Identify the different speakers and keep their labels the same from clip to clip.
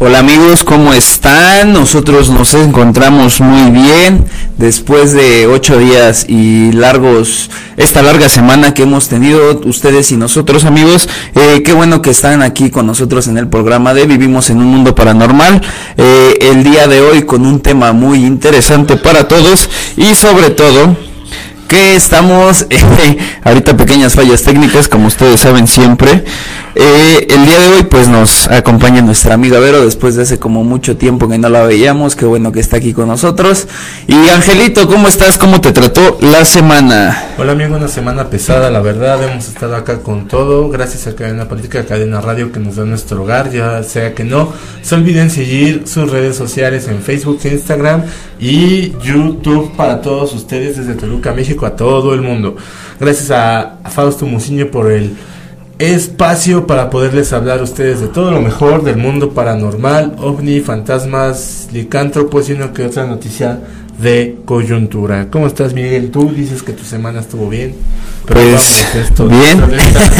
Speaker 1: Hola amigos, ¿cómo están? Nosotros nos encontramos muy bien después de ocho días y largos, esta larga semana que hemos tenido ustedes y nosotros amigos. Eh, qué bueno que están aquí con nosotros en el programa de Vivimos en un Mundo Paranormal. Eh, el día de hoy con un tema muy interesante para todos y sobre todo que estamos, eh, ahorita pequeñas fallas técnicas, como ustedes saben siempre. Eh, el día de hoy pues nos acompaña nuestra amiga Vero después de hace como mucho tiempo que no la veíamos, qué bueno que está aquí con nosotros. Y Angelito, ¿cómo estás? ¿Cómo te trató la semana?
Speaker 2: Hola amigo, una semana pesada, la verdad, hemos estado acá con todo, gracias a Cadena Política, Cadena Radio que nos da nuestro hogar, ya sea que no, se olviden seguir sus redes sociales en Facebook, Instagram y YouTube para todos ustedes desde Toluca, México, a todo el mundo. Gracias a, a Fausto Muciño por el espacio para poderles hablar a ustedes de todo lo mejor del mundo paranormal, ovni, fantasmas, licántropos y una que otra noticia de coyuntura. ¿Cómo estás, Miguel? Tú dices que tu semana estuvo bien.
Speaker 1: Pero pues, esto, bien.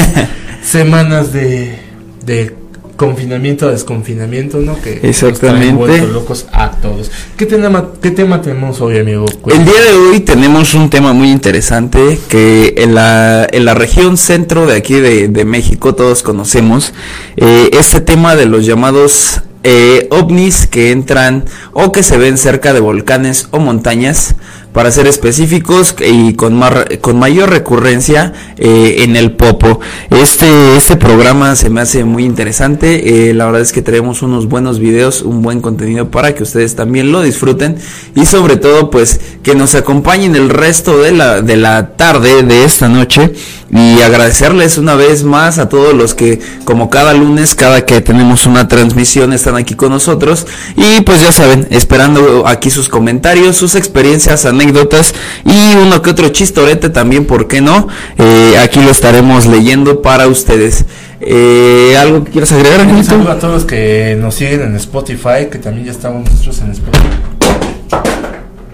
Speaker 2: semanas de, de confinamiento a desconfinamiento, ¿no? Que
Speaker 1: Exactamente.
Speaker 2: locos a todos. ¿Qué tema, ¿Qué tema tenemos hoy, amigo?
Speaker 1: El día de hoy tenemos un tema muy interesante que en la, en la región centro de aquí de, de México todos conocemos. Eh, este tema de los llamados eh, ovnis que entran o que se ven cerca de volcanes o montañas para ser específicos y con, con mayor recurrencia eh, en el Popo. Este, este programa se me hace muy interesante, eh, la verdad es que tenemos unos buenos videos, un buen contenido para que ustedes también lo disfruten y sobre todo pues que nos acompañen el resto de la, de la tarde de esta noche y agradecerles una vez más a todos los que como cada lunes, cada que tenemos una transmisión están aquí con nosotros y pues ya saben, esperando aquí sus comentarios, sus experiencias, anécdotas, anécdotas y uno que otro chistorete también, ¿por qué no? Eh, aquí lo estaremos leyendo para ustedes. Eh, ¿Algo que quieras agregar,
Speaker 2: Un saludo a todos los que nos siguen en Spotify, que también ya estamos nosotros en Spotify.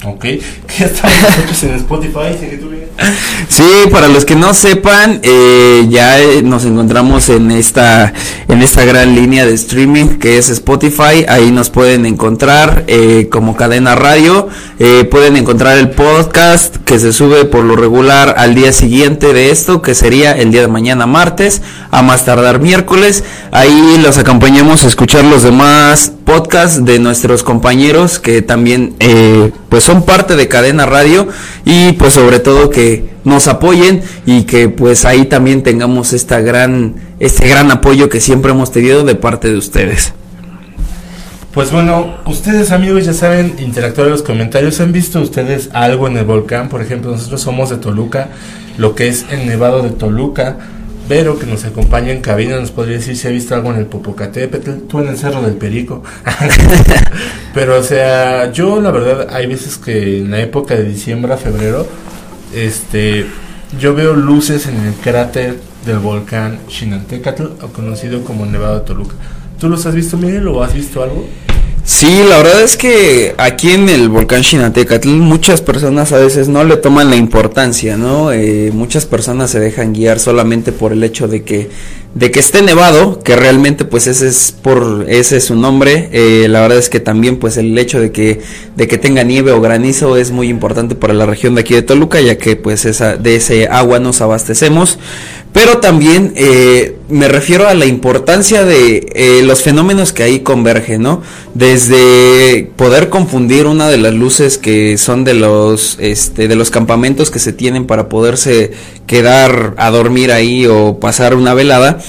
Speaker 2: Ok, ya estamos en Spotify, bien.
Speaker 1: Sí, para los que no sepan, eh, ya nos encontramos en esta en esta gran línea de streaming que es Spotify. Ahí nos pueden encontrar eh, como cadena radio. Eh, pueden encontrar el podcast que se sube por lo regular al día siguiente de esto, que sería el día de mañana martes, a más tardar miércoles. Ahí los acompañamos a escuchar los demás podcasts de nuestros compañeros que también pues son parte de cadena radio y pues sobre todo que nos apoyen y que pues ahí también tengamos esta gran, este gran apoyo que siempre hemos tenido de parte de ustedes.
Speaker 2: Pues bueno, ustedes amigos ya saben interactuar en los comentarios. ¿Han visto ustedes algo en el volcán? Por ejemplo, nosotros somos de Toluca, lo que es el Nevado de Toluca. Vero, que nos acompaña en cabina, nos podría decir si ha visto algo en el Popocatépetl, tú en el Cerro del Perico. Pero, o sea, yo la verdad, hay veces que en la época de diciembre a febrero, este, yo veo luces en el cráter del volcán Chinantecatl, o conocido como Nevado de Toluca. ¿Tú los has visto, Miguel, o has visto algo?
Speaker 1: Sí, la verdad es que aquí en el volcán Chinantecatl muchas personas a veces no le toman la importancia, ¿no? Eh, muchas personas se dejan guiar solamente por el hecho de que de que esté nevado, que realmente pues ese es por ese es su nombre. Eh, la verdad es que también pues el hecho de que de que tenga nieve o granizo es muy importante para la región de aquí de Toluca, ya que pues esa de ese agua nos abastecemos. Pero también eh, me refiero a la importancia de eh, los fenómenos que ahí convergen, ¿no? Desde poder confundir una de las luces que son de los, este, de los campamentos que se tienen para poderse quedar a dormir ahí o pasar una velada,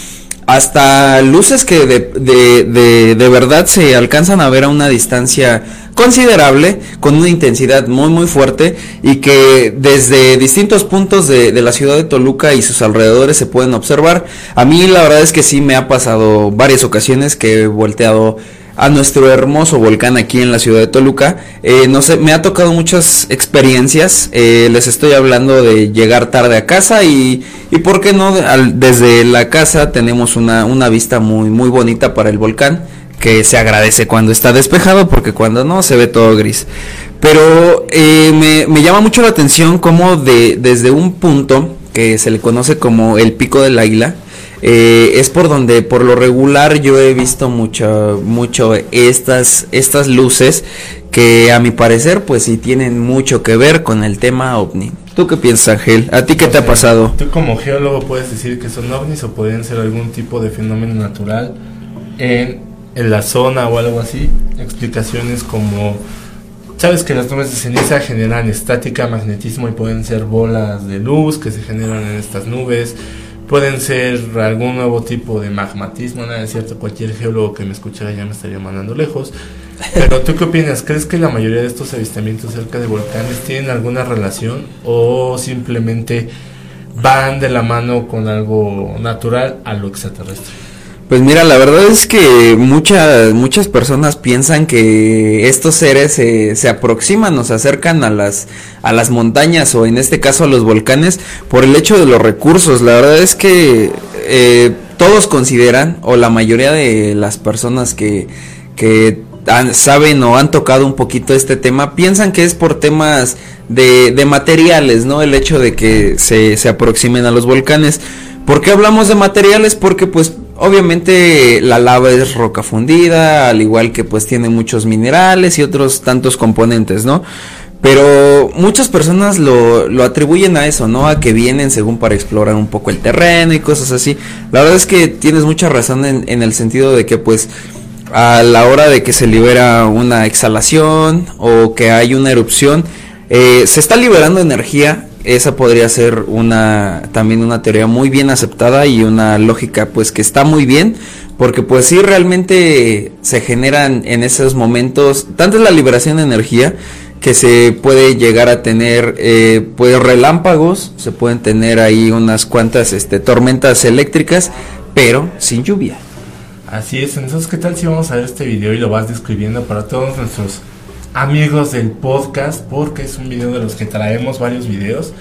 Speaker 1: hasta luces que de, de, de, verdad se alcanzan a ver a una distancia considerable, con una intensidad muy muy fuerte y que desde distintos puntos de, de, la ciudad de Toluca y sus alrededores se pueden observar. A mí la verdad es que sí me ha pasado varias ocasiones que he volteado a nuestro hermoso volcán aquí en la ciudad de Toluca. Eh, no sé, me ha tocado muchas experiencias. Eh, les estoy hablando de llegar tarde a casa y, y por qué no, desde la casa tenemos una, una vista muy, muy bonita para el volcán que se agradece cuando está despejado porque cuando no se ve todo gris. Pero eh, me, me, llama mucho la atención como de, desde un punto que se le conoce como el pico del águila, eh, es por donde por lo regular yo he visto mucho, mucho estas, estas luces que a mi parecer pues sí tienen mucho que ver con el tema ovni. ¿Tú qué piensas, Ángel? ¿A ti qué te ha pasado?
Speaker 2: Tú como geólogo puedes decir que son ovnis o pueden ser algún tipo de fenómeno natural en, en la zona o algo así. Explicaciones como Sabes que las nubes de ceniza generan estática, magnetismo y pueden ser bolas de luz que se generan en estas nubes. Pueden ser algún nuevo tipo de magmatismo, nada es cierto, cualquier geólogo que me escuchara ya me estaría mandando lejos. Pero tú qué opinas? ¿Crees que la mayoría de estos avistamientos cerca de volcanes tienen alguna relación o simplemente van de la mano con algo natural a lo extraterrestre?
Speaker 1: Pues mira, la verdad es que muchas muchas personas piensan que estos seres se, aproximan o se acercan a las a las montañas o en este caso a los volcanes por el hecho de los recursos. La verdad es que eh, todos consideran o la mayoría de las personas que que saben o han tocado un poquito este tema piensan que es por temas de, de materiales, ¿no? El hecho de que se, se aproximen a los volcanes. ¿Por qué hablamos de materiales? Porque pues Obviamente la lava es roca fundida, al igual que pues tiene muchos minerales y otros tantos componentes, ¿no? Pero muchas personas lo, lo, atribuyen a eso, ¿no? A que vienen según para explorar un poco el terreno y cosas así. La verdad es que tienes mucha razón en, el sentido de que pues a la hora de que se libera una exhalación o que hay una erupción, eh, se está liberando energía esa podría ser una también una teoría muy bien aceptada y una lógica pues que está muy bien porque pues sí realmente se generan en esos momentos tanto la liberación de energía que se puede llegar a tener eh, pues relámpagos se pueden tener ahí unas cuantas este tormentas eléctricas pero sin lluvia.
Speaker 2: Así es entonces qué tal si vamos a ver este video y lo vas describiendo para todos nuestros amigos del podcast, porque es un video de los que traemos varios videos.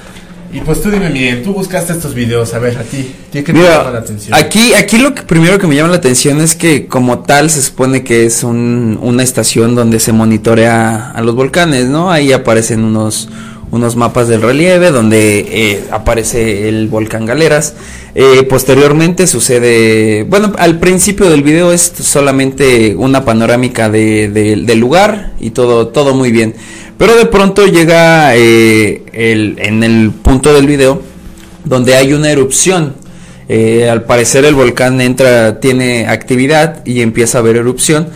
Speaker 2: Y pues tú dime, Miguel, tú buscaste estos videos, a ver, a ti, ¿qué te llama la atención?
Speaker 1: Aquí, aquí lo que primero que me llama la atención es que como tal se supone que es un, una estación donde se monitorea a los volcanes, ¿no? Ahí aparecen unos, unos mapas del relieve donde eh, aparece el volcán Galeras. Eh, posteriormente sucede, bueno, al principio del video es solamente una panorámica de, del lugar y todo, todo muy bien. Pero de pronto llega eh, el, en el punto del video donde hay una erupción. al parecer el volcán entra, tiene actividad y empieza a haber erupción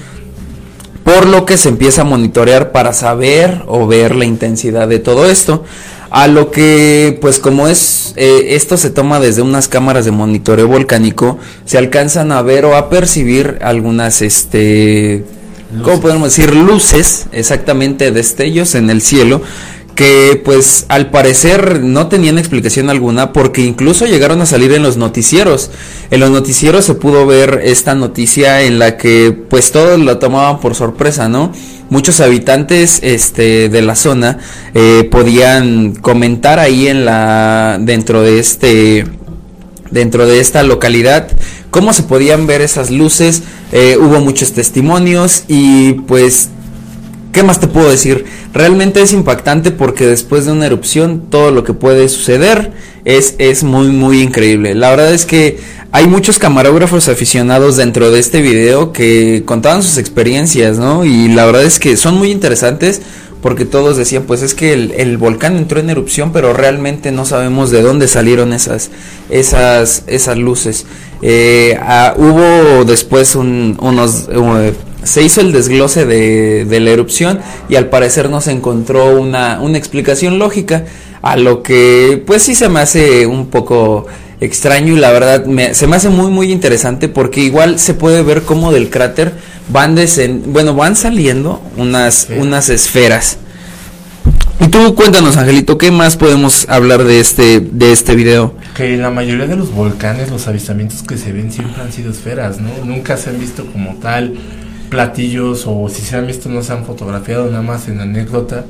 Speaker 1: por lo que se empieza a monitorear para saber o ver la intensidad de todo esto. A lo que, pues como es, eh, esto se toma desde unas cámaras de monitoreo volcánico, se alcanzan a ver o a percibir algunas, este, ¿cómo podemos decir? Luces, exactamente, destellos en el cielo, que pues al parecer no tenían explicación alguna porque incluso llegaron a salir en los noticieros. En los noticieros se pudo ver esta noticia en la que pues todos lo tomaban por sorpresa, ¿no? Muchos habitantes este, de la zona eh, podían comentar ahí en la dentro de este dentro de esta localidad cómo se podían ver esas luces. Eh, hubo muchos testimonios y pues ¿Qué más te puedo decir? Realmente es impactante porque después de una erupción todo lo que puede suceder es, es muy muy increíble. La verdad es que hay muchos camarógrafos aficionados dentro de este video que contaban sus experiencias, ¿no? Y la verdad es que son muy interesantes porque todos decían, pues es que el, volcán entró en erupción, pero realmente no sabemos de dónde salieron esas, esas, esas luces. Eh, ah, hubo después unos se hizo el desglose de, de, la erupción y al parecer no se encontró una, una explicación lógica, a lo que pues sí se me hace un poco extraño y la verdad me, se me hace muy muy interesante porque igual se puede ver cómo del cráter van desen, bueno van saliendo unas unas esferas. Y tú cuéntanos Angelito qué más podemos hablar de este de este video
Speaker 2: que la mayoría de los volcanes los avistamientos que se ven siempre han sido esferas no nunca se han visto como tal platillos o si se han visto no se han fotografiado nada más en anécdota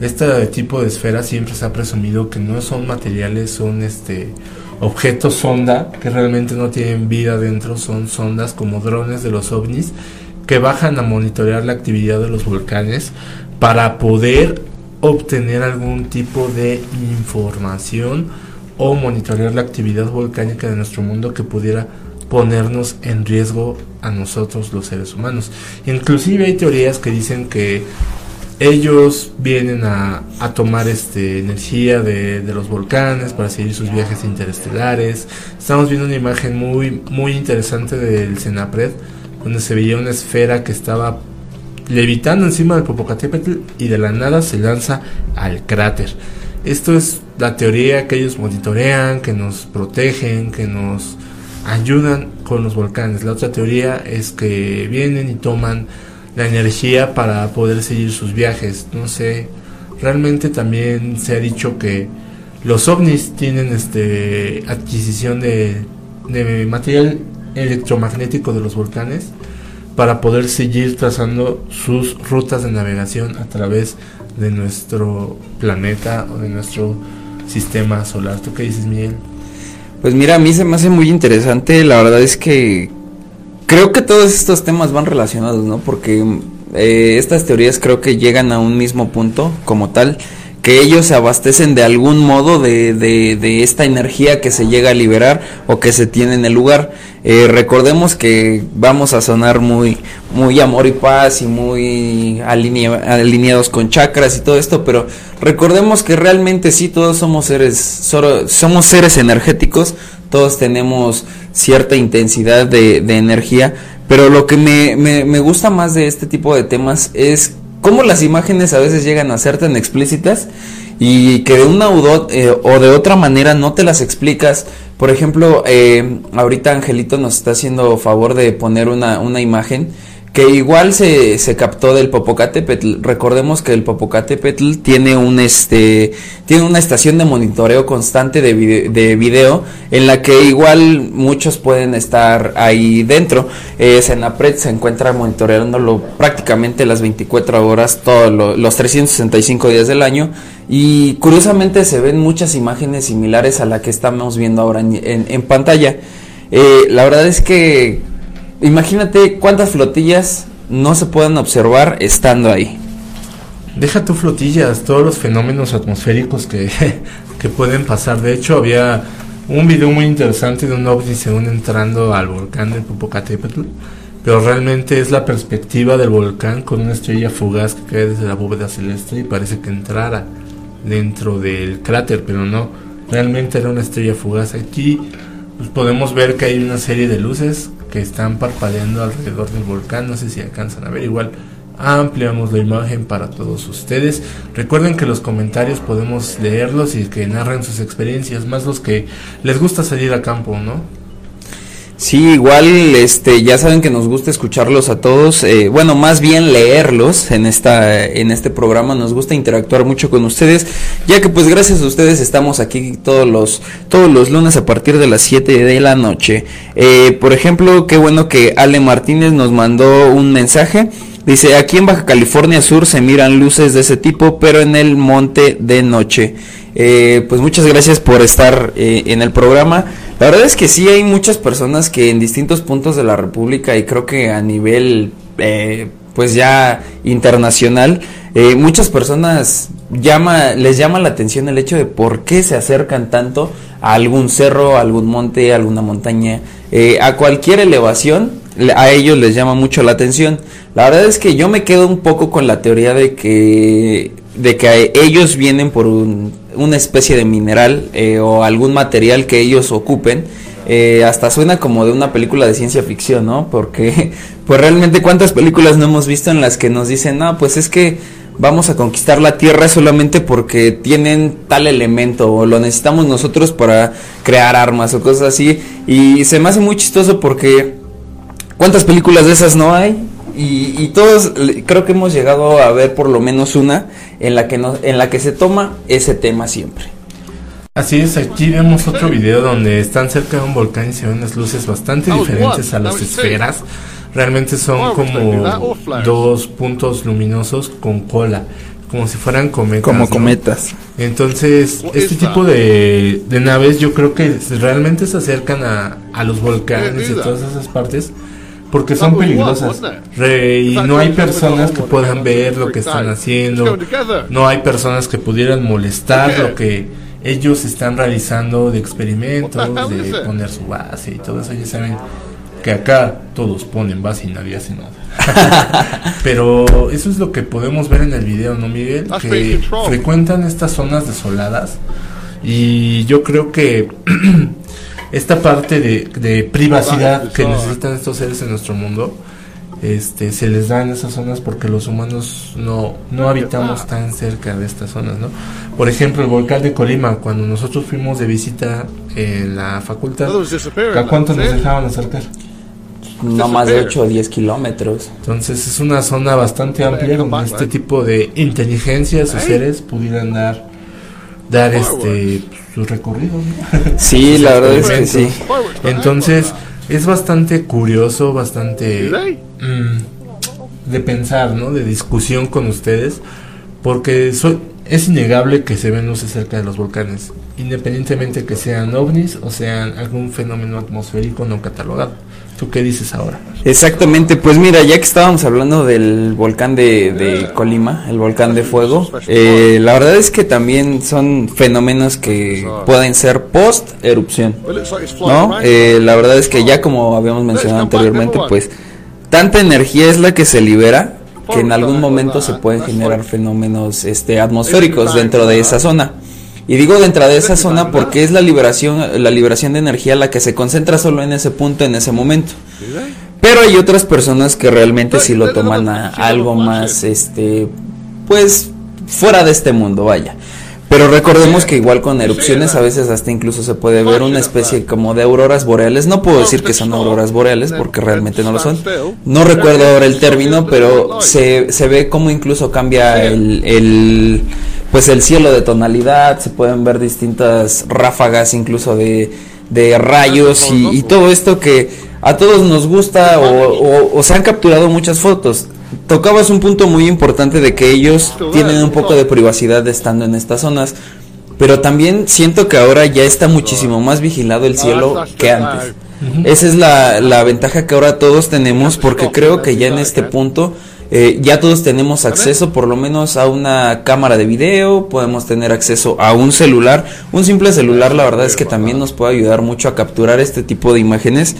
Speaker 2: este tipo de esferas siempre se ha presumido que no son materiales son este objetos sonda que realmente no tienen vida dentro son sondas como drones de los ovnis que bajan a monitorear la actividad de los volcanes para poder obtener algún tipo de información o monitorear la actividad volcánica de nuestro mundo que pudiera ponernos en riesgo a nosotros los seres humanos. Inclusive hay teorías que dicen que ellos vienen a, tomar este, energía de, los volcanes para seguir sus viajes interestelares. Estamos viendo una imagen muy, muy interesante del Senapred, donde se veía una esfera que estaba levitando encima del Popocatépetl y de la nada se lanza al cráter. Esto es la teoría que ellos monitorean, que nos protegen, que nos ayudan con los volcanes. La otra teoría es que vienen y toman la energía para poder seguir sus viajes. No sé, realmente también se ha dicho que los ovnis tienen este adquisición de, de material electromagnético de los volcanes para poder seguir trazando sus rutas de navegación a través de nuestro planeta o de nuestro sistema solar. ¿Tú qué dices, Miguel?
Speaker 1: Pues mira, a mí se me hace muy interesante, la verdad es que creo que todos estos temas van relacionados, ¿no? Porque eh, estas teorías creo que llegan a un mismo punto como tal, que ellos se abastecen de algún modo de, de, esta energía que se llega a liberar o que se tiene en el lugar. Eh, recordemos que vamos a sonar muy, muy amor y paz y muy alineados con chakras y todo esto, pero recordemos que realmente sí todos somos seres, somos seres energéticos, todos tenemos cierta intensidad de, energía, pero lo que me, me, gusta más de este tipo de temas es cómo las imágenes a veces llegan a ser tan explícitas y que de una eh, o de otra manera no te las explicas. Por ejemplo, eh, ahorita Angelito nos está haciendo favor de poner una, una imagen que igual se, se captó del Popocatépetl. Recordemos que el Popocatépetl tiene un este tiene una estación de monitoreo constante de, de video en la que igual muchos pueden estar ahí dentro. Eh, Senapred se encuentra monitoreándolo prácticamente las 24 horas, todos los 365 días del año y curiosamente se ven muchas imágenes similares a la que estamos viendo ahora en, en, pantalla. Eh, la verdad es que Imagínate cuántas flotillas no se pueden observar estando ahí.
Speaker 2: Deja tu flotillas, todos los fenómenos atmosféricos que, que pueden pasar. De hecho, había un video muy interesante de un ovni según entrando al volcán de Popocatépetl, pero realmente es la perspectiva del volcán con una estrella fugaz que cae desde la bóveda celeste y parece que entrara dentro del cráter, pero no, realmente era una estrella fugaz. Aquí pues, podemos ver que hay una serie de luces que están parpadeando alrededor del volcán. No sé si alcanzan a ver. Igual ampliamos la imagen para todos ustedes. Recuerden que los comentarios podemos leerlos y que narren sus experiencias, más los que les gusta salir a campo, ¿no?
Speaker 1: Sí, igual, este, ya saben que nos gusta escucharlos a todos, eh, bueno, más bien leerlos en esta, en este programa, nos gusta interactuar mucho con ustedes, ya que pues gracias a ustedes estamos aquí todos los, todos los lunes a partir de las 7 de la noche. Eh, por ejemplo, qué bueno que Ale Martínez nos mandó un mensaje. Dice, aquí en Baja California Sur se miran luces de ese tipo, pero en el monte de noche. Eh, pues muchas gracias por estar en el programa. La verdad es que sí hay muchas personas que en distintos puntos de la República y creo que a nivel eh, pues ya internacional, eh, muchas personas llama, les llama la atención el hecho de por qué se acercan tanto a algún cerro, a algún monte, a alguna montaña, eh, a cualquier elevación, a ellos les llama mucho la atención. La verdad es que yo me quedo un poco con la teoría de que, de que ellos vienen por un una especie de mineral eh, o algún material que ellos ocupen, eh, hasta suena como de una película de ciencia ficción, ¿no? Porque, pues realmente cuántas películas no hemos visto en las que nos dicen, no, pues es que vamos a conquistar la Tierra solamente porque tienen tal elemento o lo necesitamos nosotros para crear armas o cosas así. Y se me hace muy chistoso porque cuántas películas de esas no hay y, todos creo que hemos llegado a ver por lo menos una en la que no, en la que se toma ese tema siempre.
Speaker 2: Así es, aquí vemos otro video donde están cerca de un volcán y se ven unas luces bastante diferentes a las esferas. Realmente son como dos puntos luminosos con cola, como si fueran cometas.
Speaker 1: Como cometas.
Speaker 2: Entonces, este tipo de, de, naves yo creo que realmente se acercan a, a los volcanes y todas esas partes porque son peligrosas. y no hay personas que puedan ver lo que están haciendo. No hay personas que pudieran molestar lo que ellos están realizando de experimentos, de poner su base y todo eso. Ya saben que acá todos ponen base y nadie hace nada. Pero eso es lo que podemos ver en el video, ¿no, Miguel? Que frecuentan estas zonas desoladas y yo creo que esta parte de, privacidad que necesitan estos seres en nuestro mundo este, se les da en esas zonas porque los humanos no, no habitamos tan cerca de estas zonas, ¿no? Por ejemplo, el volcán de Colima, cuando nosotros fuimos de visita en la facultad, ¿a cuánto nos dejaban acercar?
Speaker 1: No más de 8 o 10 kilómetros.
Speaker 2: Entonces es una zona bastante amplia donde este tipo de inteligencias o seres pudieran dar, dar este su recorrido.
Speaker 1: Sí, la verdad es que sí.
Speaker 2: Entonces es bastante curioso, bastante mm, de pensar, ¿no? De discusión con ustedes, porque soy, es innegable que se ven luces cerca de los volcanes, independientemente que sean ovnis o sean algún fenómeno atmosférico no catalogado. ¿Tú qué dices ahora?
Speaker 1: Exactamente, pues mira, ya que estábamos hablando del volcán de, Colima, el volcán de fuego, eh, la verdad es que también son fenómenos que pueden ser post erupción, ¿no? Eh, la verdad es que ya como habíamos mencionado anteriormente, pues tanta energía es la que se libera que en algún momento se pueden generar fenómenos este atmosféricos dentro de esa zona. Y digo dentro de esa zona porque es la liberación, la liberación de energía la que se concentra solo en ese punto, en ese momento. Pero hay otras personas que realmente sí lo toman a algo más, este, pues, fuera de este mundo, vaya. Pero recordemos que igual con erupciones a veces hasta incluso se puede ver una especie como de auroras boreales. No puedo decir que son auroras boreales porque realmente no lo son. No recuerdo ahora el término, pero se, se ve como incluso cambia el, el pues el cielo de tonalidad, se pueden ver distintas ráfagas incluso de, de rayos y, todo esto que a todos nos gusta o, se han capturado muchas fotos. Tocabas un punto muy importante de que ellos tienen un poco de privacidad estando en estas zonas, pero también siento que ahora ya está muchísimo más vigilado el cielo que antes. Esa es la, la ventaja que ahora todos tenemos porque creo que ya en este punto eh, ya todos tenemos acceso por lo menos a una cámara de video, podemos tener acceso a un celular. Un simple celular la verdad es que también nos puede ayudar mucho a capturar este tipo de imágenes.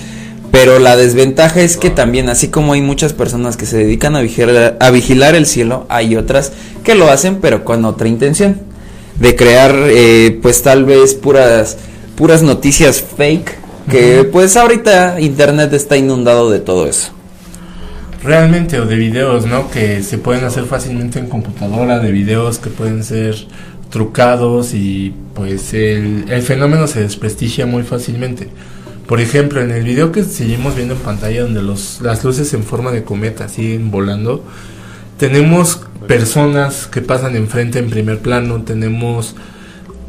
Speaker 1: Pero la desventaja es que también, así como hay muchas personas que se dedican a vigilar, a vigilar el cielo, hay otras que lo hacen pero con otra intención. De crear eh, pues tal vez puras, puras noticias fake. Que pues ahorita internet está inundado de todo eso
Speaker 2: realmente o de videos, ¿no? Que se pueden hacer fácilmente en computadora, de videos que pueden ser trucados y pues el, el fenómeno se desprestigia muy fácilmente. Por ejemplo, en el video que seguimos viendo en pantalla donde los, las luces en forma de cometa siguen volando, tenemos personas que pasan enfrente en primer plano, tenemos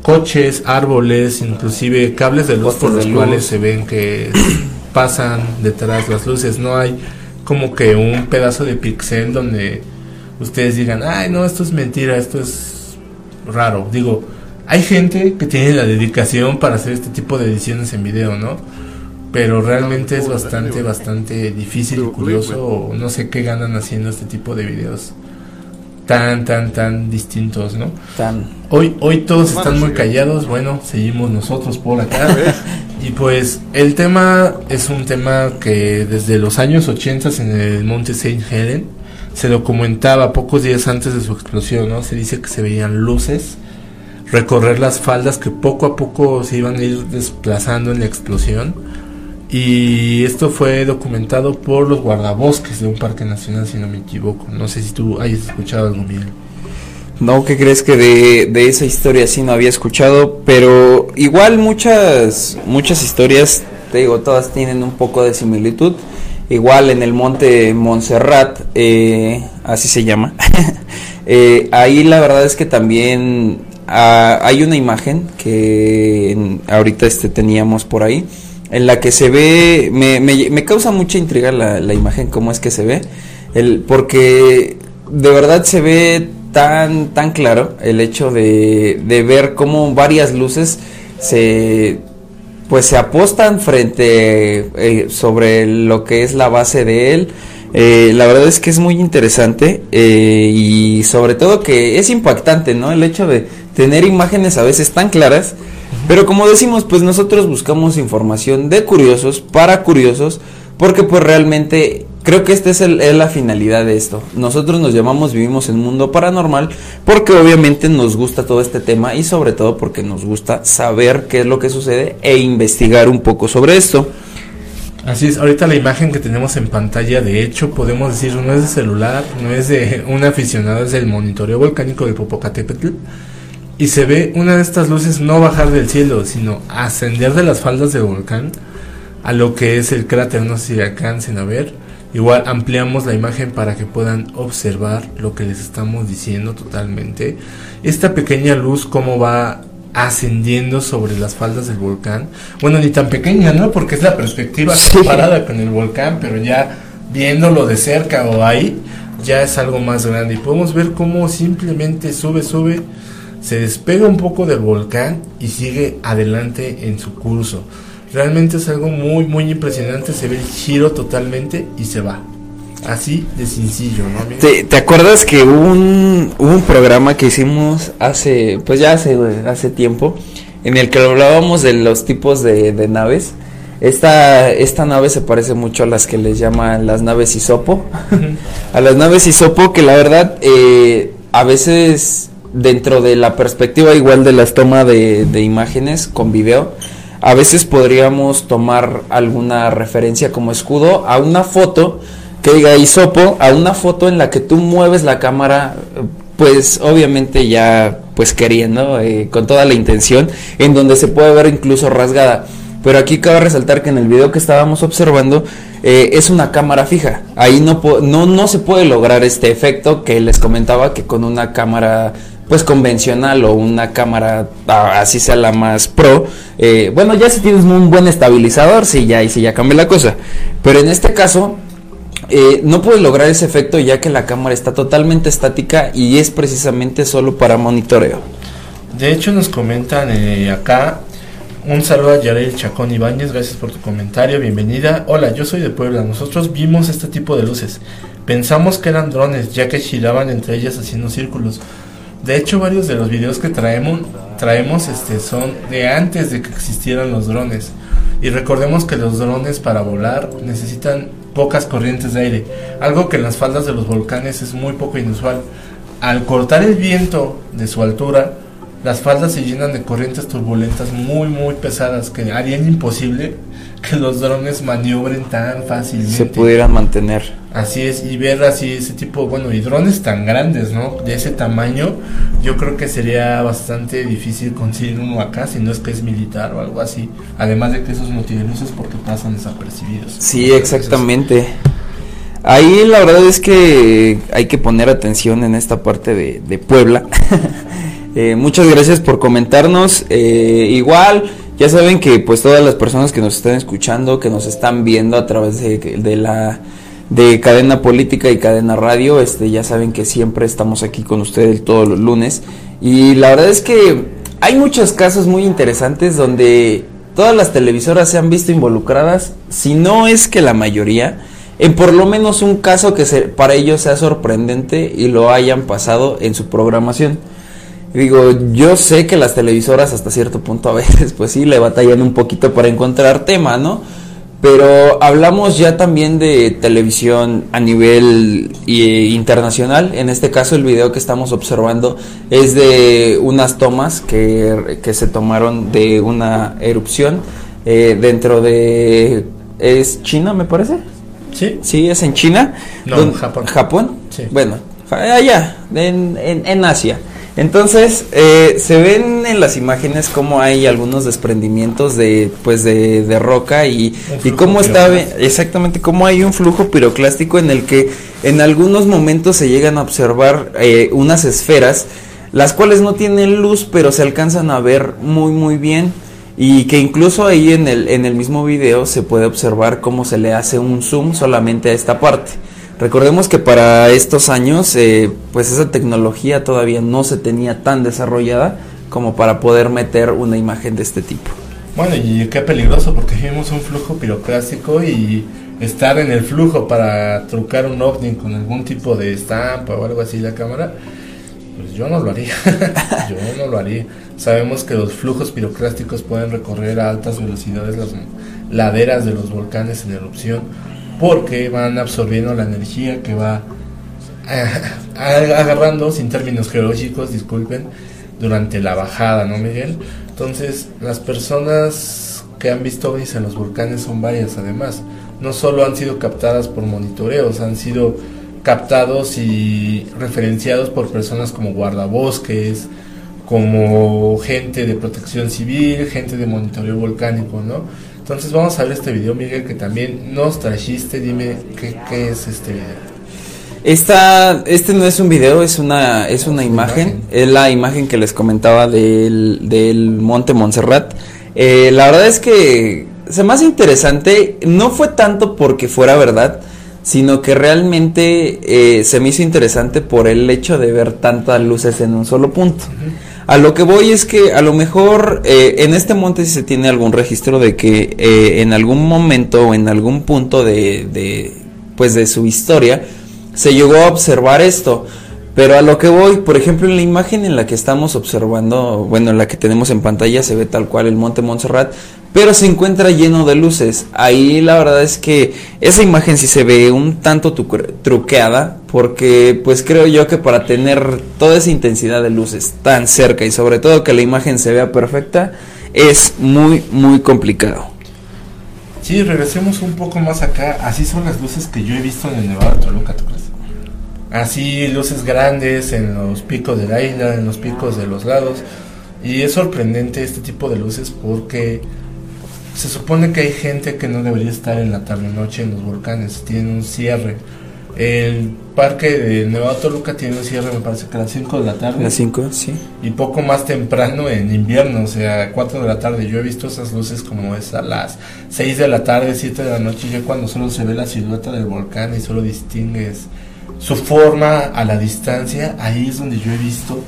Speaker 2: coches, árboles, inclusive cables de luz por los cuales se ven que pasan detrás las luces. No hay como que un pedazo de pixel donde ustedes digan, ay, no, esto es mentira, esto es raro. Digo, hay gente que tiene la dedicación para hacer este tipo de ediciones en video, ¿no? Pero realmente es bastante, bastante difícil y curioso. No sé qué ganan haciendo este tipo de videos tan, tan, tan distintos, ¿no?
Speaker 1: Tan.
Speaker 2: Hoy, hoy todos están muy callados, bueno, seguimos nosotros por acá. y pues el tema es un tema que desde los años 80 en el monte Saint Helen se documentaba pocos días antes de su explosión, ¿no? Se dice que se veían luces recorrer las faldas que poco a poco se iban a ir desplazando en la explosión y esto fue documentado por los guardabosques de un parque nacional, si no me equivoco. No sé si tú hayas escuchado algo bien.
Speaker 1: No, ¿qué crees que de, esa historia sí no había escuchado? Pero igual muchas, muchas historias, te digo, todas tienen un poco de similitud. Igual en el monte Montserrat, eh, así se llama. Eh, ahí la verdad es que también ah, hay una imagen que ahorita este teníamos por ahí en la que se ve, me, me, causa mucha intriga la, la, imagen, cómo es que se ve, el, porque de verdad se ve tan, tan claro el hecho de, de ver cómo varias luces se pues se apostan frente eh, sobre lo que es la base de él. Eh, la verdad es que es muy interesante eh, y sobre todo que es impactante, ¿no? El hecho de tener imágenes a veces tan claras, pero como decimos, pues nosotros buscamos información de curiosos, para curiosos, porque pues realmente creo que esta es, la finalidad de esto. Nosotros nos llamamos Vivimos en un Mundo Paranormal porque obviamente nos gusta todo este tema y sobre todo porque nos gusta saber qué es lo que sucede e investigar un poco sobre esto.
Speaker 2: Así es, ahorita la imagen que tenemos en pantalla, de hecho, podemos decir, no es de celular, no es de un aficionado, es del monitoreo volcánico del Popocatépetl. Y se ve una de estas luces no bajar del cielo, sino ascender de las faldas del volcán a lo que es el cráter, no sé si alcancen a ver. Igual ampliamos la imagen para que puedan observar lo que les estamos diciendo totalmente. Esta pequeña luz, cómo va ascendiendo sobre las faldas del volcán. Bueno, ni tan pequeña, ¿no? Porque es la perspectiva sí. comparada con el volcán, pero ya viéndolo de cerca o ahí, ya es algo más grande. Y podemos ver cómo simplemente sube, sube, se despega un poco del volcán y sigue adelante en su curso. Realmente es algo muy, muy impresionante. Se ve el giro totalmente y se va. Así de sencillo, ¿no? Amigo?
Speaker 1: ¿Te, ¿Te, acuerdas que hubo un, hubo un programa que hicimos hace, pues ya hace, hace tiempo, en el que hablábamos de los tipos de, de naves? Esta, esta nave se parece mucho a las que les llaman las naves Isopo. a las naves Isopo que la verdad eh, a veces dentro de la perspectiva igual de las tomas de, de imágenes con video, a veces podríamos tomar alguna referencia como escudo a una foto que diga isopo a una foto en la que tú mueves la cámara pues obviamente ya pues queriendo eh, con toda la intención en donde se puede ver incluso rasgada. Pero aquí cabe resaltar que en el video que estábamos observando eh, es una cámara fija. Ahí no, no no se puede lograr este efecto que les comentaba que con una cámara pues convencional o una cámara así sea la más pro eh, bueno ya si tienes un buen estabilizador sí ya y sí ya cambia la cosa pero en este caso eh, no puedes lograr ese efecto ya que la cámara está totalmente estática y es precisamente solo para monitoreo.
Speaker 2: De hecho nos comentan eh, acá un saludo a Yarel Chacón Ibáñez, gracias por tu comentario, bienvenida. Hola, yo soy de Puebla, nosotros vimos este tipo de luces. Pensamos que eran drones ya que giraban entre ellas haciendo círculos. De hecho, varios de los videos que traemos, traemos este, son de antes de que existieran los drones. Y recordemos que los drones para volar necesitan pocas corrientes de aire, algo que en las faldas de los volcanes es muy poco inusual. Al cortar el viento de su altura, las faldas se llenan de corrientes turbulentas muy muy pesadas que harían imposible que los drones maniobren tan fácilmente.
Speaker 1: Se pudieran mantener.
Speaker 2: Así es, y ver así ese tipo, bueno, y drones tan grandes, ¿no? De ese tamaño, yo creo que sería bastante difícil conseguir uno acá, si no es que es militar o algo así. Además de que esos multiluces porque pasan desapercibidos.
Speaker 1: Sí, exactamente. Ahí la verdad es que hay que poner atención en esta parte de, de Puebla. eh, muchas gracias por comentarnos. Eh, igual, ya saben que pues todas las personas que nos están escuchando, que nos están viendo a través de, de la de cadena política y cadena radio, este ya saben que siempre estamos aquí con ustedes todos los lunes y la verdad es que hay muchos casos muy interesantes donde todas las televisoras se han visto involucradas, si no es que la mayoría, en por lo menos un caso que se, para ellos sea sorprendente y lo hayan pasado en su programación. Digo, yo sé que las televisoras hasta cierto punto a veces pues sí le batallan un poquito para encontrar tema, ¿no? Pero hablamos ya también de televisión a nivel eh, internacional. En este caso el video que estamos observando es de unas tomas que, que se tomaron de una erupción eh, dentro de... ¿Es China me parece?
Speaker 2: Sí.
Speaker 1: Sí, es en China.
Speaker 2: No,
Speaker 1: Don-
Speaker 2: Japón.
Speaker 1: Japón.
Speaker 2: Sí.
Speaker 1: Bueno, allá, en, en, en Asia. Entonces, eh, se ven en las imágenes cómo hay algunos desprendimientos de, pues, de, de roca y, y cómo está, exactamente, cómo hay un flujo piroclástico en el que en algunos momentos se llegan a observar eh, unas esferas, las cuales no tienen luz, pero se alcanzan a ver muy, muy bien. Y que incluso ahí en el, en el mismo video se puede observar cómo se le hace un zoom solamente a esta parte. Recordemos que para estos años, eh, pues esa tecnología todavía no se tenía tan desarrollada como para poder meter una imagen de este tipo.
Speaker 2: Bueno, y qué peligroso porque vimos un flujo piroclástico y estar en el flujo para trucar un ovni con algún tipo de estampa o algo así la cámara Pues yo no lo haría. yo no lo haría. Sabemos que los flujos piroclásticos pueden recorrer a altas velocidades las laderas de los volcanes en erupción porque van absorbiendo la energía que va eh, agarrando, sin términos geológicos, disculpen, durante la bajada, ¿no, Miguel? Entonces, las personas que han visto ovnis en los volcanes son varias, además. No solo han sido captadas por monitoreos, han sido captados y referenciados por personas como guardabosques, como gente de protección civil, gente de monitoreo volcánico, ¿no? Entonces vamos a ver este video, Miguel, que también nos trajiste. Dime qué, qué es este video.
Speaker 1: Esta, este no es un video, es una, es una imagen. Es la imagen que les comentaba del, del Monte Montserrat. Eh, la verdad es que se me hace interesante. No fue tanto porque fuera verdad, sino que realmente eh, se me hizo interesante por el hecho de ver tantas luces en un solo punto. A lo que voy es que a lo mejor eh, en este monte se tiene algún registro de que eh, en algún momento o en algún punto de, de, pues de su historia se llegó a observar esto. Pero a lo que voy, por ejemplo, en la imagen en la que estamos observando, bueno, en la que tenemos en pantalla se ve tal cual el monte Montserrat, pero se encuentra lleno de luces. Ahí la verdad es que esa imagen sí se ve un tanto truqueada, porque pues creo yo que para tener toda esa intensidad de luces tan cerca y sobre todo que la imagen se vea perfecta, es muy, muy complicado.
Speaker 2: Sí, regresemos un poco más acá. Así son las luces que yo he visto en el Nevado de Toluca, ¿tú crees? Así luces grandes en los picos de la isla, en los picos de los lados. Y es sorprendente este tipo de luces porque se supone que hay gente que no debería estar en la tarde-noche en los volcanes, tienen un cierre. El parque de Nueva Toluca tiene un cierre, me parece que a las 5 de la tarde.
Speaker 1: Las 5, sí.
Speaker 2: Y poco más temprano en invierno, o sea, a 4 de la tarde. Yo he visto esas luces como es a las 6 de la tarde, 7 de la noche, ya cuando solo se ve la silueta del volcán y solo distingues su forma a la distancia, ahí es donde yo he visto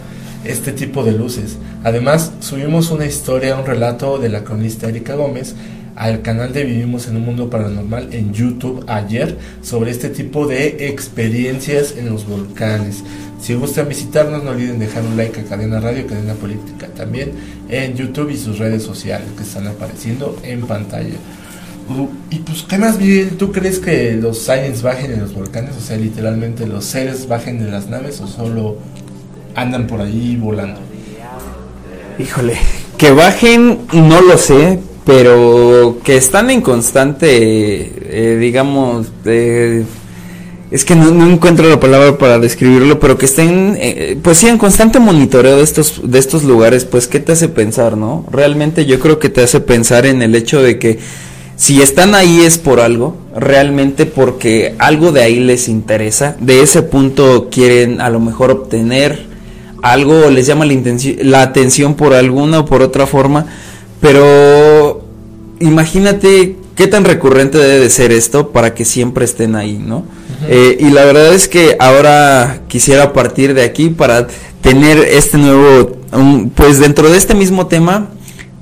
Speaker 2: este tipo de luces. Además, subimos una historia, un relato de la cronista Erika Gómez al canal de Vivimos en un Mundo Paranormal en YouTube ayer sobre este tipo de experiencias en los volcanes. Si gustan visitarnos, no olviden dejar un like a Cadena Radio, Cadena Política también en YouTube y sus redes sociales que están apareciendo en pantalla. Y pues, ¿qué más bien? ¿Tú crees que los aliens bajen en los volcanes? O sea, literalmente los seres bajen de las naves o solo andan por ahí volando.
Speaker 1: Híjole, que bajen no lo sé, pero que están en constante, eh, digamos, es que no, encuentro la palabra para describirlo, pero que estén, eh, pues sí, en constante monitoreo de estos, de estos lugares, pues, ¿qué te hace pensar, no? Realmente yo creo que te hace pensar en el hecho de que si están ahí es por algo, realmente porque algo de ahí les interesa, de ese punto quieren a lo mejor obtener algo les llama la, la atención por alguna o por otra forma, pero imagínate qué tan recurrente debe de ser esto para que siempre estén ahí, ¿no? Eh, y la verdad es que ahora quisiera partir de aquí para tener este nuevo, pues dentro de este mismo tema,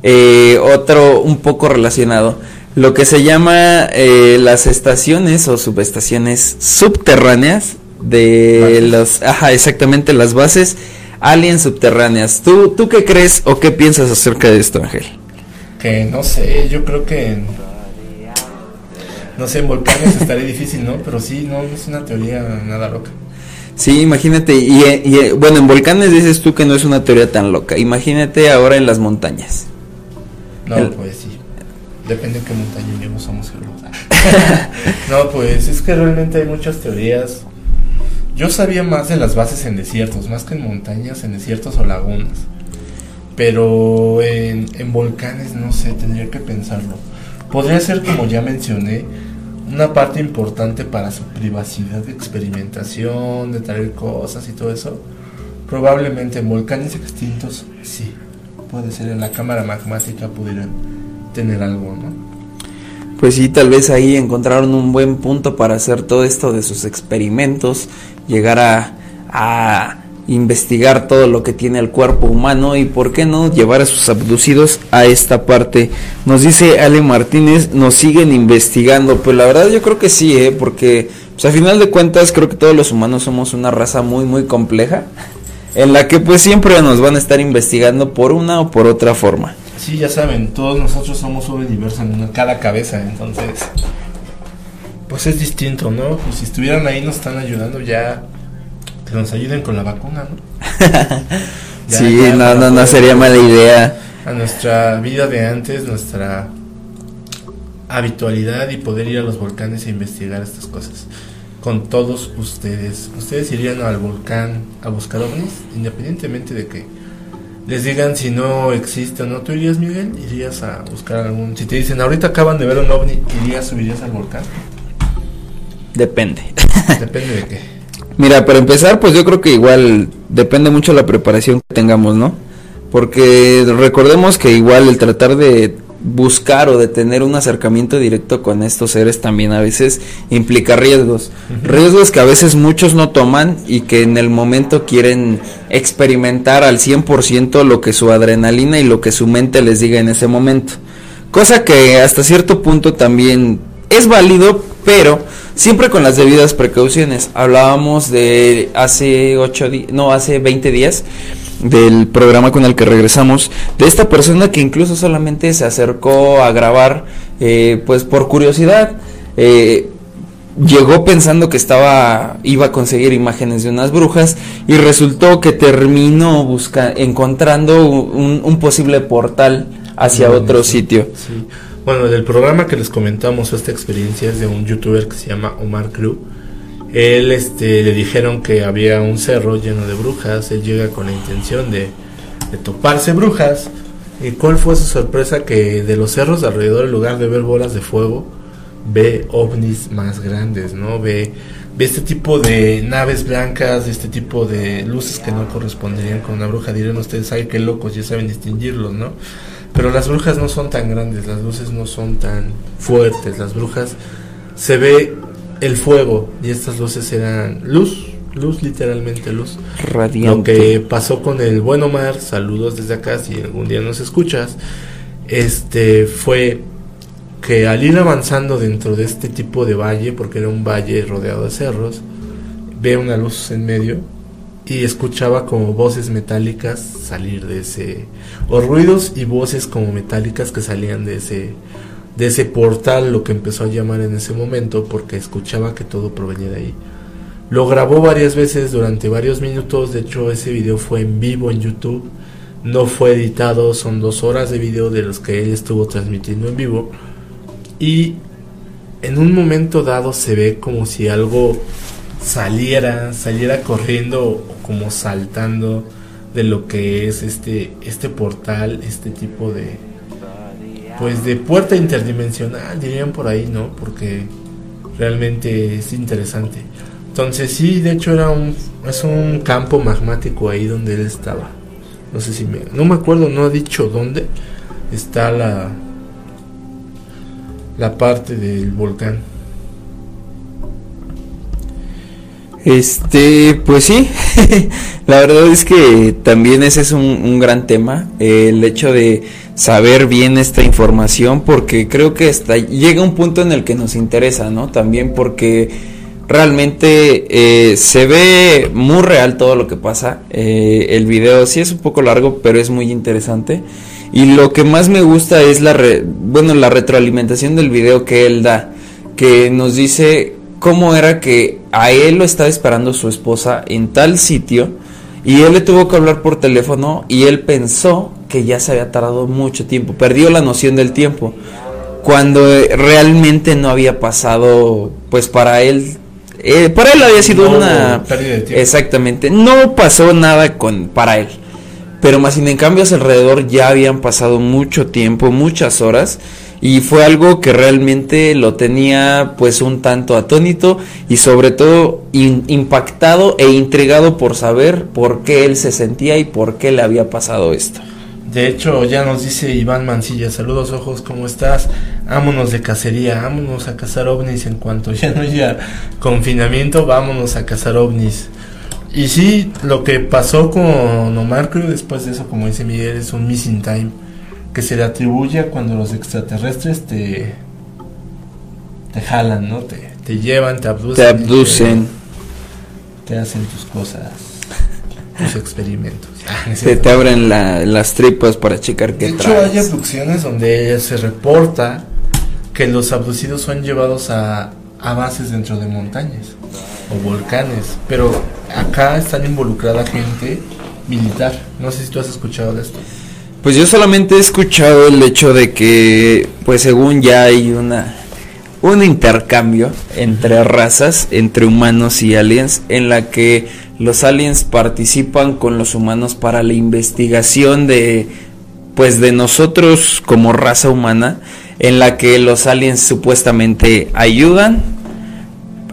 Speaker 1: eh, otro un poco relacionado. Lo que se llama eh, las estaciones o subestaciones subterráneas de los, ajá, exactamente las bases aliens subterráneas. ¿Tú, ¿Tú qué crees o qué piensas acerca de esto, Ángel?
Speaker 2: Que no sé, yo creo que no sé, en volcanes estaría difícil, ¿no? Pero sí, no, es una teoría nada loca.
Speaker 1: Sí, imagínate, y, y, bueno, en volcanes dices tú que no es una teoría tan loca. Imagínate ahora en las montañas.
Speaker 2: No, pues sí. Depende de qué montaña vivimos, somos No, pues es que realmente hay muchas teorías. Yo sabía más de las bases en desiertos, más que en montañas, en desiertos o lagunas. Pero en, volcanes, no sé, tendría que pensarlo. Podría ser, como ya mencioné, una parte importante para su privacidad de experimentación, de traer cosas y todo eso. Probablemente en volcanes extintos, sí. Puede ser en la cámara magmática pudieran tener algo, ¿no?
Speaker 1: Pues sí, tal vez ahí encontraron un buen punto para hacer todo esto de sus experimentos llegar a, investigar todo lo que tiene el cuerpo humano y por qué no llevar a sus abducidos a esta parte. Nos dice Ale Martínez, nos siguen investigando, pues la verdad yo creo que sí, ¿eh? porque pues a final de cuentas creo que todos los humanos somos una raza muy muy compleja. en la que pues siempre nos van a estar investigando por una o por otra forma.
Speaker 2: Sí, ya saben, todos nosotros somos un universo en cada cabeza, entonces pues es distinto, ¿no? Pues si estuvieran ahí nos están ayudando ya que nos ayuden con la vacuna, ¿no?
Speaker 1: sí, no, no, no sería mala idea.
Speaker 2: A nuestra vida de antes, nuestra habitualidad y poder ir a los volcanes e investigar estas cosas con todos ustedes. ¿Ustedes irían al volcán a buscar ovnis? Independientemente de que les digan si no existe o no. ¿Tú irías, Miguel? ¿Irías a buscar algún...? Si te dicen, ahorita acaban de ver un ovni, ¿irías, subirías al volcán?
Speaker 1: Depende.
Speaker 2: Depende de qué.
Speaker 1: Mira, para empezar, pues yo creo que igual depende mucho la preparación que tengamos, ¿no? Porque recordemos que igual el tratar de buscar o de tener un acercamiento directo con estos seres también a veces implica riesgos. Riesgos que a veces muchos no toman y que en el momento quieren experimentar al 100% lo que su adrenalina y lo que su mente les diga en ese momento. Cosa que hasta cierto punto también es válido, pero siempre con las debidas precauciones. Hablábamos de hace 8 no, hace 20 días del programa con el que regresamos, de esta persona que incluso solamente se acercó a grabar, eh, pues por curiosidad, eh, llegó pensando que estaba, iba a conseguir imágenes de unas brujas y resultó que terminó busca, encontrando un, posible portal hacia otro sitio.
Speaker 2: Bueno, del programa que les comentamos, esta experiencia es de un youtuber que se llama Omar Crew él este, le dijeron que había un cerro lleno de brujas. Él llega con la intención de, toparse brujas. ¿Y cuál fue su sorpresa? Que de los cerros alrededor, en lugar de ver bolas de fuego, ve ovnis más grandes, ¿no? Ve, ve este tipo de naves blancas, este tipo de luces que no corresponderían con una bruja. Dirán ustedes, ay, qué locos, ya saben distinguirlos, ¿no? Pero las brujas no son tan grandes, las luces no son tan fuertes. Las brujas se ve el fuego y estas luces eran luz, luz literalmente luz. Radiante. Lo que pasó con el buen Omar, saludos desde acá si algún día nos escuchas, este fue que al ir avanzando dentro de este tipo de valle, porque era un valle rodeado de cerros, ve una luz en medio y escuchaba como voces metálicas salir de ese o ruidos y voces como metálicas que salían de ese de ese portal, lo que empezó a llamar en ese momento, porque escuchaba que todo provenía de ahí. Lo grabó varias veces durante varios minutos, de hecho ese video fue en vivo en YouTube, no fue editado, son dos horas de video de los que él estuvo transmitiendo en vivo. Y en un momento dado se ve como si algo saliera, saliera corriendo como saltando de lo que es este, este portal, este tipo de, pues de puerta interdimensional, dirían por ahí, ¿no? Porque realmente es interesante. Entonces sí, de hecho era un es un campo magmático ahí donde él estaba. No sé si me no me acuerdo, no ha dicho dónde está la la parte del volcán.
Speaker 1: Este, pues sí, la verdad es que también ese es un, un gran tema, el hecho de saber bien esta información porque creo que hasta llega un punto en el que nos interesa, ¿no? También porque realmente eh, se ve muy real todo lo que pasa. Eh, el video sí es un poco largo, pero es muy interesante. Y lo que más me gusta es la, bueno, la retroalimentación del video que él da, que nos dice cómo era que a él lo estaba esperando su esposa en tal sitio y él le tuvo que hablar por teléfono y él pensó que ya se había tardado mucho tiempo, perdió la noción del tiempo, cuando realmente no había pasado, pues para él, eh, para él había sido una... Exactamente, no pasó nada con, para él, pero más sin en cambio a su alrededor ya habían pasado mucho tiempo, muchas horas, y fue algo que realmente lo tenía pues un tanto atónito y sobre todo impactado e intrigado por saber por qué él se sentía y por qué le había pasado esto.
Speaker 2: De hecho, ya nos dice Iván Mancilla, saludos ojos, ¿cómo estás? Vámonos de cacería, vámonos a cazar ovnis en cuanto ya no haya confinamiento, vámonos a cazar ovnis. Y sí, lo que pasó con Omar Cruz después de eso, como dice Miguel, es un missing time que se le atribuye a cuando los extraterrestres te te jalan, ¿no? Te, te llevan, te abducen.
Speaker 1: Te abducen.
Speaker 2: te hacen tus cosas. Tus experimentos. Ah,
Speaker 1: Se te abren las tripas para checar qué
Speaker 2: De hecho, hay abducciones donde se reporta que los abducidos son llevados a, a bases dentro de montañas o volcanes, pero acá están involucrada gente militar. No sé si tú has escuchado de esto.
Speaker 1: Pues yo solamente he escuchado el hecho de que, pues según ya hay una un intercambio entre razas, entre humanos y aliens, en la que los aliens participan con los humanos para la investigación de, pues de nosotros como raza humana, en la que los aliens supuestamente ayudan,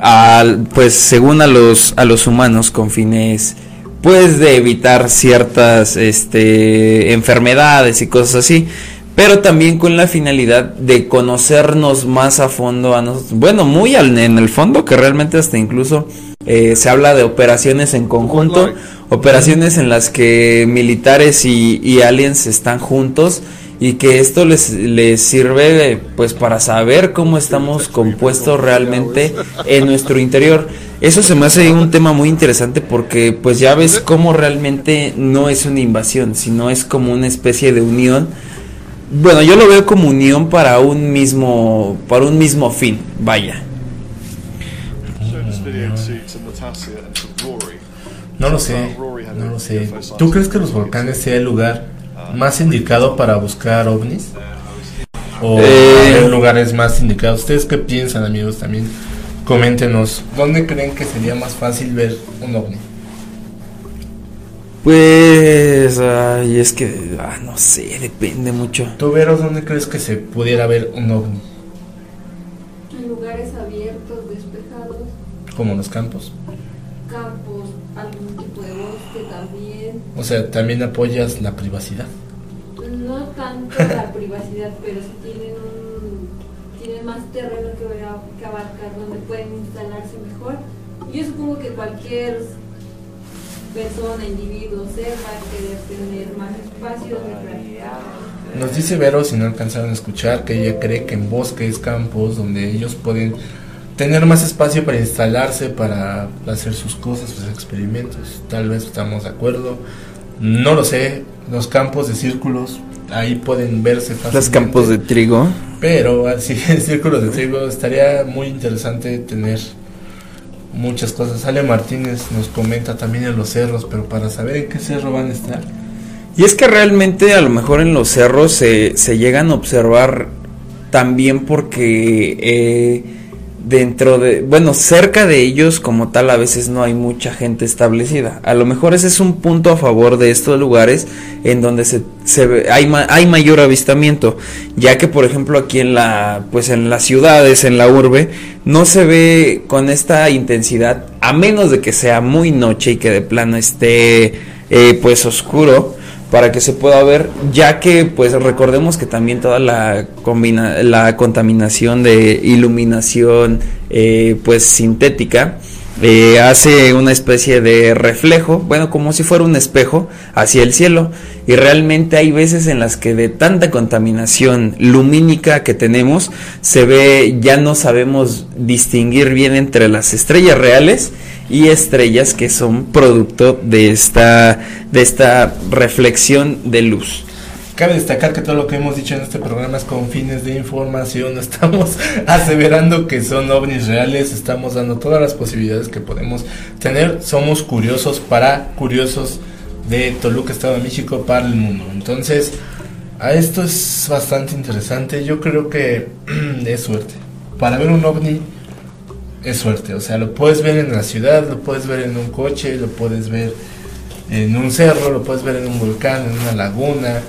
Speaker 1: a, pues según a los a los humanos con fines pues de evitar ciertas este, enfermedades y cosas así, pero también con la finalidad de conocernos más a fondo a nosotros. Bueno, muy al, en el fondo, que realmente hasta incluso eh, se habla de operaciones en conjunto, operaciones en las que militares y, y aliens están juntos y que esto les, les sirve pues para saber cómo estamos compuestos realmente en nuestro interior. Eso se me hace un tema muy interesante porque pues ya ves cómo realmente no es una invasión, sino es como una especie de unión. Bueno, yo lo veo como unión para un mismo para un mismo fin, vaya.
Speaker 2: No lo sé, no lo sé. ¿Tú crees que los volcanes sea el lugar más indicado para buscar ovnis? ¿O eh, lugares más indicados? ¿Ustedes qué piensan, amigos? También coméntenos, ¿dónde creen que sería más fácil ver un ovni?
Speaker 1: Pues, ay, es que, ah, no sé, depende mucho.
Speaker 2: ¿Tú, Veros, dónde crees que se pudiera ver un ovni?
Speaker 3: En lugares abiertos, despejados.
Speaker 2: Como los campos.
Speaker 3: Campos, algún tipo de bosque también. O
Speaker 2: sea, también apoyas la privacidad.
Speaker 3: No tanto la privacidad, pero si tienen un, tienen más terreno que, que abarcar, donde pueden instalarse mejor. Yo supongo que cualquier persona, individuo, ser va a querer tener más espacio de
Speaker 2: Nos dice Vero, si no alcanzaron a escuchar, que ella cree que en bosques, campos, donde ellos pueden tener más espacio para instalarse, para hacer sus cosas, sus experimentos. Tal vez estamos de acuerdo. No lo sé. Los campos de círculos, ahí pueden verse
Speaker 1: fácilmente. Los campos de trigo.
Speaker 2: Pero así, en círculos de trigo, estaría muy interesante tener muchas cosas. Ale Martínez nos comenta también en los cerros, pero para saber en qué cerro van a estar.
Speaker 1: Y es que realmente a lo mejor en los cerros se, se llegan a observar también porque eh, dentro de, bueno, cerca de ellos como tal a veces no hay mucha gente establecida. A lo mejor ese es un punto a favor de estos lugares en donde se, se hay, hay mayor avistamiento, ya que por ejemplo aquí en la, pues en las ciudades, en la urbe, no se ve con esta intensidad, a menos de que sea muy noche y que de plano esté eh, pues oscuro para que se pueda ver, ya que pues recordemos que también toda la, la contaminación de iluminación eh, pues sintética eh, hace una especie de reflejo, bueno, como si fuera un espejo hacia el cielo. Y realmente hay veces en las que de tanta contaminación lumínica que tenemos, se ve, ya no sabemos distinguir bien entre las estrellas reales y estrellas que son producto de esta, de esta reflexión de luz.
Speaker 2: Cabe destacar que todo lo que hemos dicho en este programa es con fines de información, estamos aseverando que son ovnis reales, estamos dando todas las posibilidades que podemos tener, somos curiosos para curiosos de Toluca, Estado de México, para el mundo. Entonces, a esto es bastante interesante, yo creo que es suerte. Para ver un ovni es suerte. O sea, lo puedes ver en la ciudad, lo puedes ver en un coche, lo puedes ver en un cerro, lo puedes ver en un volcán, en una laguna.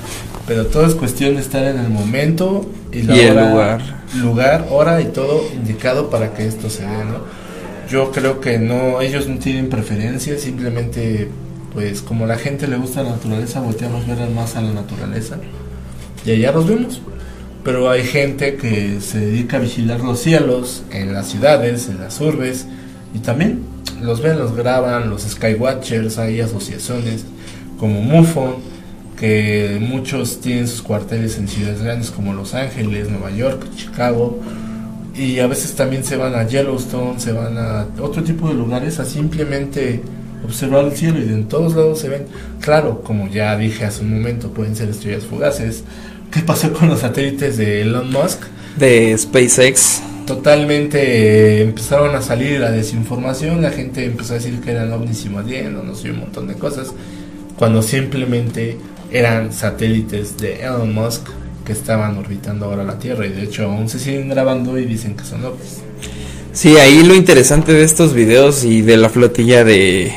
Speaker 2: Pero todo es cuestión de estar en el momento y, la
Speaker 1: el lugar.
Speaker 2: Lugar, hora y todo indicado para que esto se dé, ¿no? Yo creo que no, ellos no tienen preferencia, simplemente, pues como la gente le gusta la naturaleza, volteamos ver más a la naturaleza. Y allá los vemos pero hay gente que se dedica a vigilar los cielos en las ciudades, en las urbes, y también los ven, los graban, los Skywatchers, hay asociaciones como MUFON, que muchos tienen sus cuarteles en ciudades grandes como Los Ángeles, Nueva York, Chicago, y a veces también se van a Yellowstone, se van a otro tipo de lugares a simplemente observar el cielo y en todos lados se ven. Claro, como ya dije hace un momento, pueden ser estrellas fugaces. ¿Qué pasó con los satélites de Elon Musk?
Speaker 1: De SpaceX.
Speaker 2: Totalmente eh, empezaron a salir la desinformación, la gente empezó a decir que eran ovnis invadiendo, no sé, un montón de cosas, cuando simplemente eran satélites de Elon Musk que estaban orbitando ahora la Tierra y de hecho aún se siguen grabando y dicen que son ovnis.
Speaker 1: Sí, ahí lo interesante de estos videos y de la flotilla de,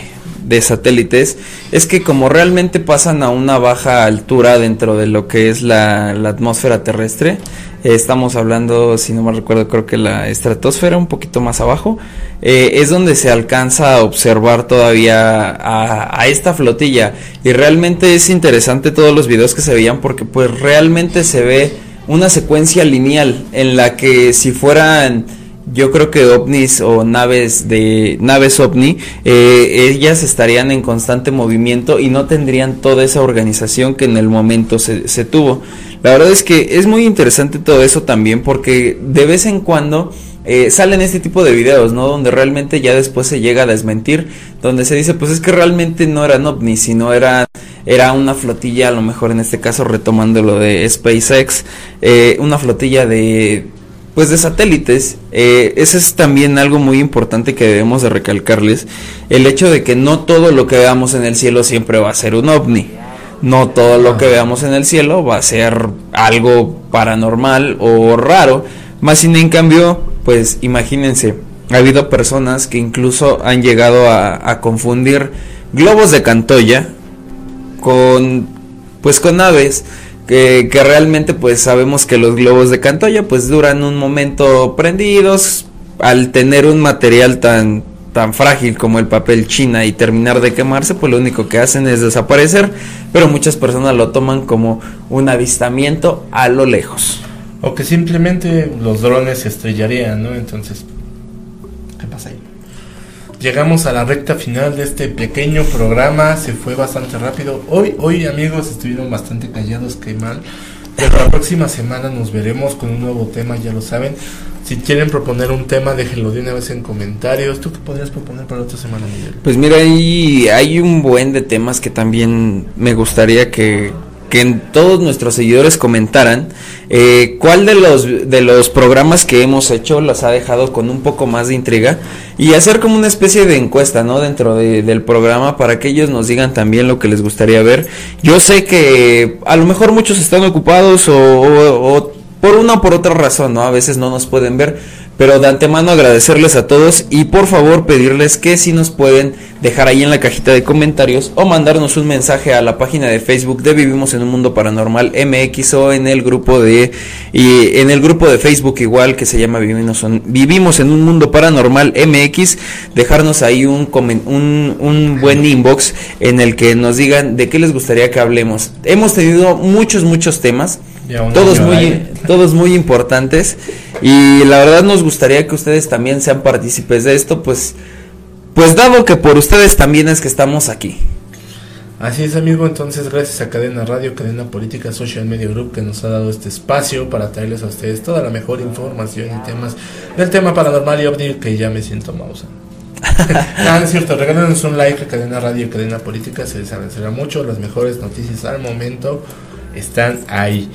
Speaker 1: de satélites es que como realmente pasan a una baja altura dentro de lo que es la, la atmósfera terrestre, eh, estamos hablando, si no me recuerdo, creo que la estratosfera un poquito más abajo, eh, es donde se alcanza a observar todavía a, a, esta flotilla. Y realmente es interesante todos los videos que se veían porque pues realmente se ve una secuencia lineal en la que si fueran yo creo que ovnis o naves de naves ovni eh, ellas estarían en constante movimiento y no tendrían toda esa organización que en el momento se, se, tuvo. La verdad es que es muy interesante todo eso también porque de vez en cuando eh, salen este tipo de videos no donde realmente ya después se llega a desmentir donde se dice pues es que realmente no eran ovnis sino era era una flotilla a lo mejor en este caso retomando lo de SpaceX eh, una flotilla de pues de satélites, eh, ese es también algo muy importante que debemos de recalcarles, el hecho de que no todo lo que veamos en el cielo siempre va a ser un ovni, no todo lo que veamos en el cielo va a ser algo paranormal o raro, más sin en cambio, pues imagínense, ha habido personas que incluso han llegado a, a confundir globos de Cantoya con pues con aves que, realmente pues sabemos que los globos de Cantoya pues duran un momento prendidos. Al tener un material tan tan frágil como el papel china y terminar de quemarse pues lo único que hacen es desaparecer pero muchas personas lo toman como un avistamiento a lo lejos.
Speaker 2: O que simplemente los drones se estrellarían no entonces llegamos a la recta final de este pequeño programa. Se fue bastante rápido. Hoy, hoy amigos, estuvieron bastante callados, que mal. Pero la próxima semana nos veremos con un nuevo tema, ya lo saben. Si quieren proponer un tema, déjenlo de una vez en comentarios. ¿Tú qué podrías proponer para otra semana, Miguel?
Speaker 1: Pues mira, hay, hay un buen de temas que también me gustaría que, que todos nuestros seguidores comentaran eh, cuál de los de los programas que hemos hecho los ha dejado con un poco más de intriga y hacer como una especie de encuesta no dentro de, del programa para que ellos nos digan también lo que les gustaría ver. Yo sé que a lo mejor muchos están ocupados o, o, o por una o por otra razón no a veces no nos pueden ver pero de antemano agradecerles a todos y por favor pedirles que si nos pueden dejar ahí en la cajita de comentarios o mandarnos un mensaje a la página de Facebook de Vivimos en un Mundo Paranormal MX o en el grupo de y en el grupo de Facebook igual que se llama Vivimos, Vivimos en un Mundo Paranormal MX, dejarnos ahí un, un, un buen inbox en el que nos digan de qué les gustaría que hablemos. Hemos tenido muchos, muchos temas todos muy, todos muy importantes y la verdad nos gustaría que ustedes también sean partícipes de esto, pues, pues dado que por ustedes también es que estamos aquí.
Speaker 2: Así es amigo, entonces gracias a Cadena Radio, Cadena Política Social Media Group que nos ha dado este espacio para traerles a ustedes toda la mejor información y temas del tema paranormal y ovni que ya me siento mausa. ah, es cierto, regálenos un like a Cadena Radio, Cadena Política, se les agradecerá mucho, las mejores noticias al momento están ahí.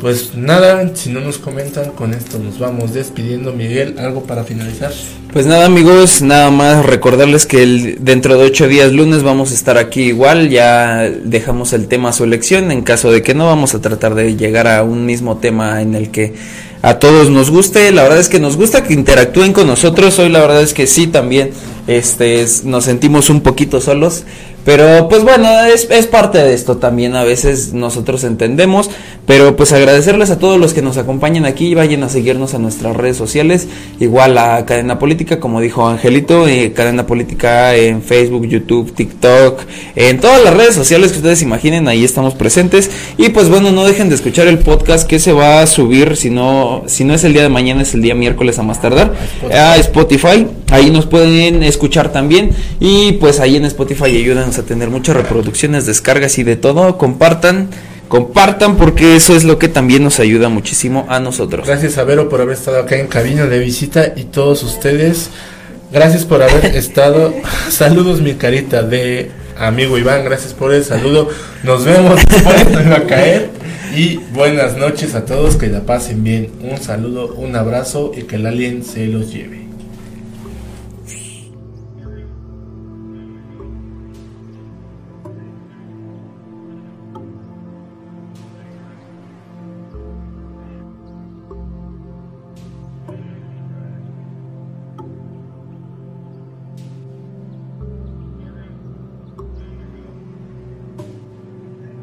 Speaker 2: Pues nada, si no nos comentan, con esto nos vamos despidiendo. Miguel, ¿algo para finalizar?
Speaker 1: Pues nada amigos, nada más recordarles que el, dentro de ocho días lunes vamos a estar aquí igual, ya dejamos el tema a su elección, en caso de que no vamos a tratar de llegar a un mismo tema en el que a todos nos guste, la verdad es que nos gusta que interactúen con nosotros, hoy la verdad es que sí también este, nos sentimos un poquito solos, pero pues bueno, es, es, parte de esto también, a veces nosotros entendemos, pero pues agradecerles a todos los que nos acompañan aquí, vayan a seguirnos a nuestras redes sociales, igual a Cadena Política, como dijo Angelito, eh, Cadena Política en Facebook, YouTube, TikTok, en todas las redes sociales que ustedes imaginen, ahí estamos presentes, y pues bueno, no dejen de escuchar el podcast que se va a subir, si no, si no es el día de mañana, es el día miércoles a más tardar, a Spotify, ahí nos pueden escuchar también, y pues ahí en Spotify ayúdanos a tener muchas reproducciones, descargas y de todo. Compartan, compartan porque eso es lo que también nos ayuda muchísimo a nosotros.
Speaker 2: Gracias a Vero por haber estado acá en cabina de visita y todos ustedes Gracias por haber estado. Saludos, mi carita de amigo Iván. Gracias por el saludo. Nos vemos después, a caer. Y buenas noches a todos. Que la pasen bien. Un saludo, un abrazo y que el alien se los lleve.